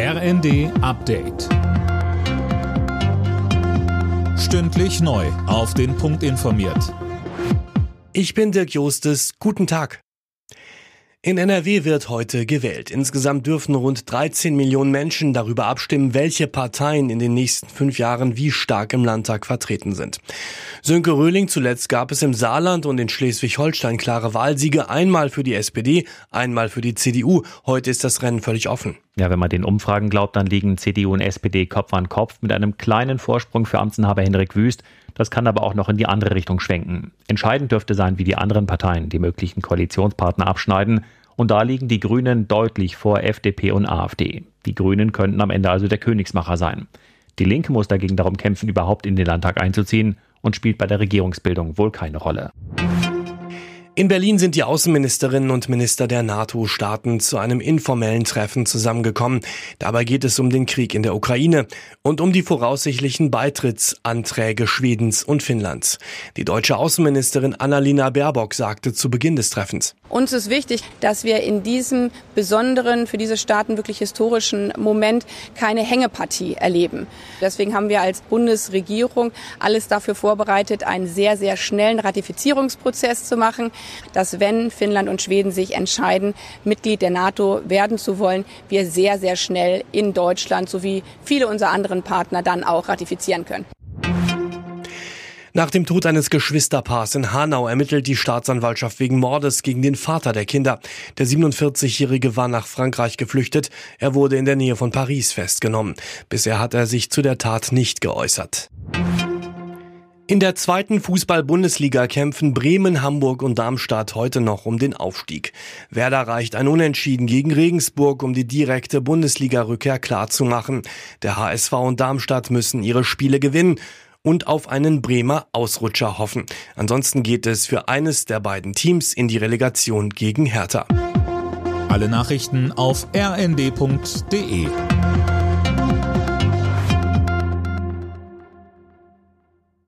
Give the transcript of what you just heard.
RND Update. Stündlich neu. Auf den Punkt informiert. Ich bin Dirk Jostes. Guten Tag. In NRW wird heute gewählt. Insgesamt dürfen rund 13 Millionen Menschen darüber abstimmen, welche Parteien in den nächsten fünf Jahren wie stark im Landtag vertreten sind. Sönke Röhling zuletzt gab es im Saarland und in Schleswig-Holstein klare Wahlsiege, einmal für die SPD, einmal für die CDU. Heute ist das Rennen völlig offen. Ja, wenn man den Umfragen glaubt, dann liegen CDU und SPD Kopf an Kopf mit einem kleinen Vorsprung für Amtsinhaber Henrik Wüst. Das kann aber auch noch in die andere Richtung schwenken. Entscheidend dürfte sein, wie die anderen Parteien die möglichen Koalitionspartner abschneiden. Und da liegen die Grünen deutlich vor FDP und AfD. Die Grünen könnten am Ende also der Königsmacher sein. Die Linke muss dagegen darum kämpfen, überhaupt in den Landtag einzuziehen und spielt bei der Regierungsbildung wohl keine Rolle. In Berlin sind die Außenministerinnen und Minister der NATO-Staaten zu einem informellen Treffen zusammengekommen. Dabei geht es um den Krieg in der Ukraine und um die voraussichtlichen Beitrittsanträge Schwedens und Finnlands. Die deutsche Außenministerin Annalena Baerbock sagte zu Beginn des Treffens. Uns ist wichtig, dass wir in diesem besonderen, für diese Staaten wirklich historischen Moment keine Hängepartie erleben. Deswegen haben wir als Bundesregierung alles dafür vorbereitet, einen sehr, sehr schnellen Ratifizierungsprozess zu machen dass wenn Finnland und Schweden sich entscheiden, Mitglied der NATO werden zu wollen, wir sehr, sehr schnell in Deutschland sowie viele unserer anderen Partner dann auch ratifizieren können. Nach dem Tod eines Geschwisterpaars in Hanau ermittelt die Staatsanwaltschaft wegen Mordes gegen den Vater der Kinder. Der 47-Jährige war nach Frankreich geflüchtet. Er wurde in der Nähe von Paris festgenommen. Bisher hat er sich zu der Tat nicht geäußert. In der zweiten Fußball-Bundesliga kämpfen Bremen, Hamburg und Darmstadt heute noch um den Aufstieg. Werder reicht ein Unentschieden gegen Regensburg, um die direkte Bundesliga-Rückkehr klarzumachen. Der HSV und Darmstadt müssen ihre Spiele gewinnen und auf einen Bremer Ausrutscher hoffen. Ansonsten geht es für eines der beiden Teams in die Relegation gegen Hertha. Alle Nachrichten auf rnd.de